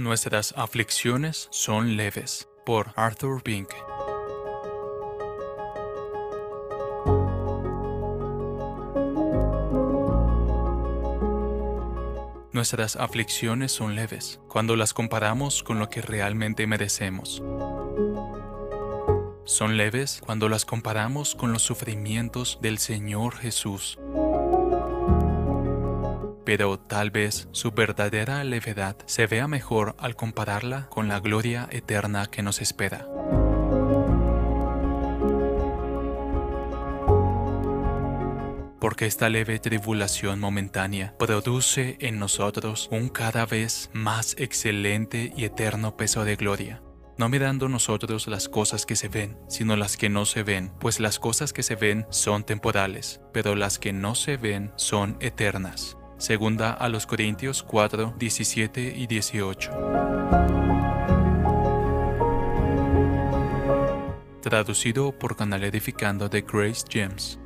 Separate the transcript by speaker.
Speaker 1: Nuestras aflicciones son leves. Por Arthur Pink. Nuestras aflicciones son leves cuando las comparamos con lo que realmente merecemos. Son leves cuando las comparamos con los sufrimientos del Señor Jesús pero tal vez su verdadera levedad se vea mejor al compararla con la gloria eterna que nos espera. Porque esta leve tribulación momentánea produce en nosotros un cada vez más excelente y eterno peso de gloria no mirando nosotros las cosas que se ven, sino las que no se ven, pues las cosas que se ven son temporales, pero las que no se ven son eternas. Segunda a los Corintios 4, 17 y 18. Traducido por Canal Edificando de Grace James.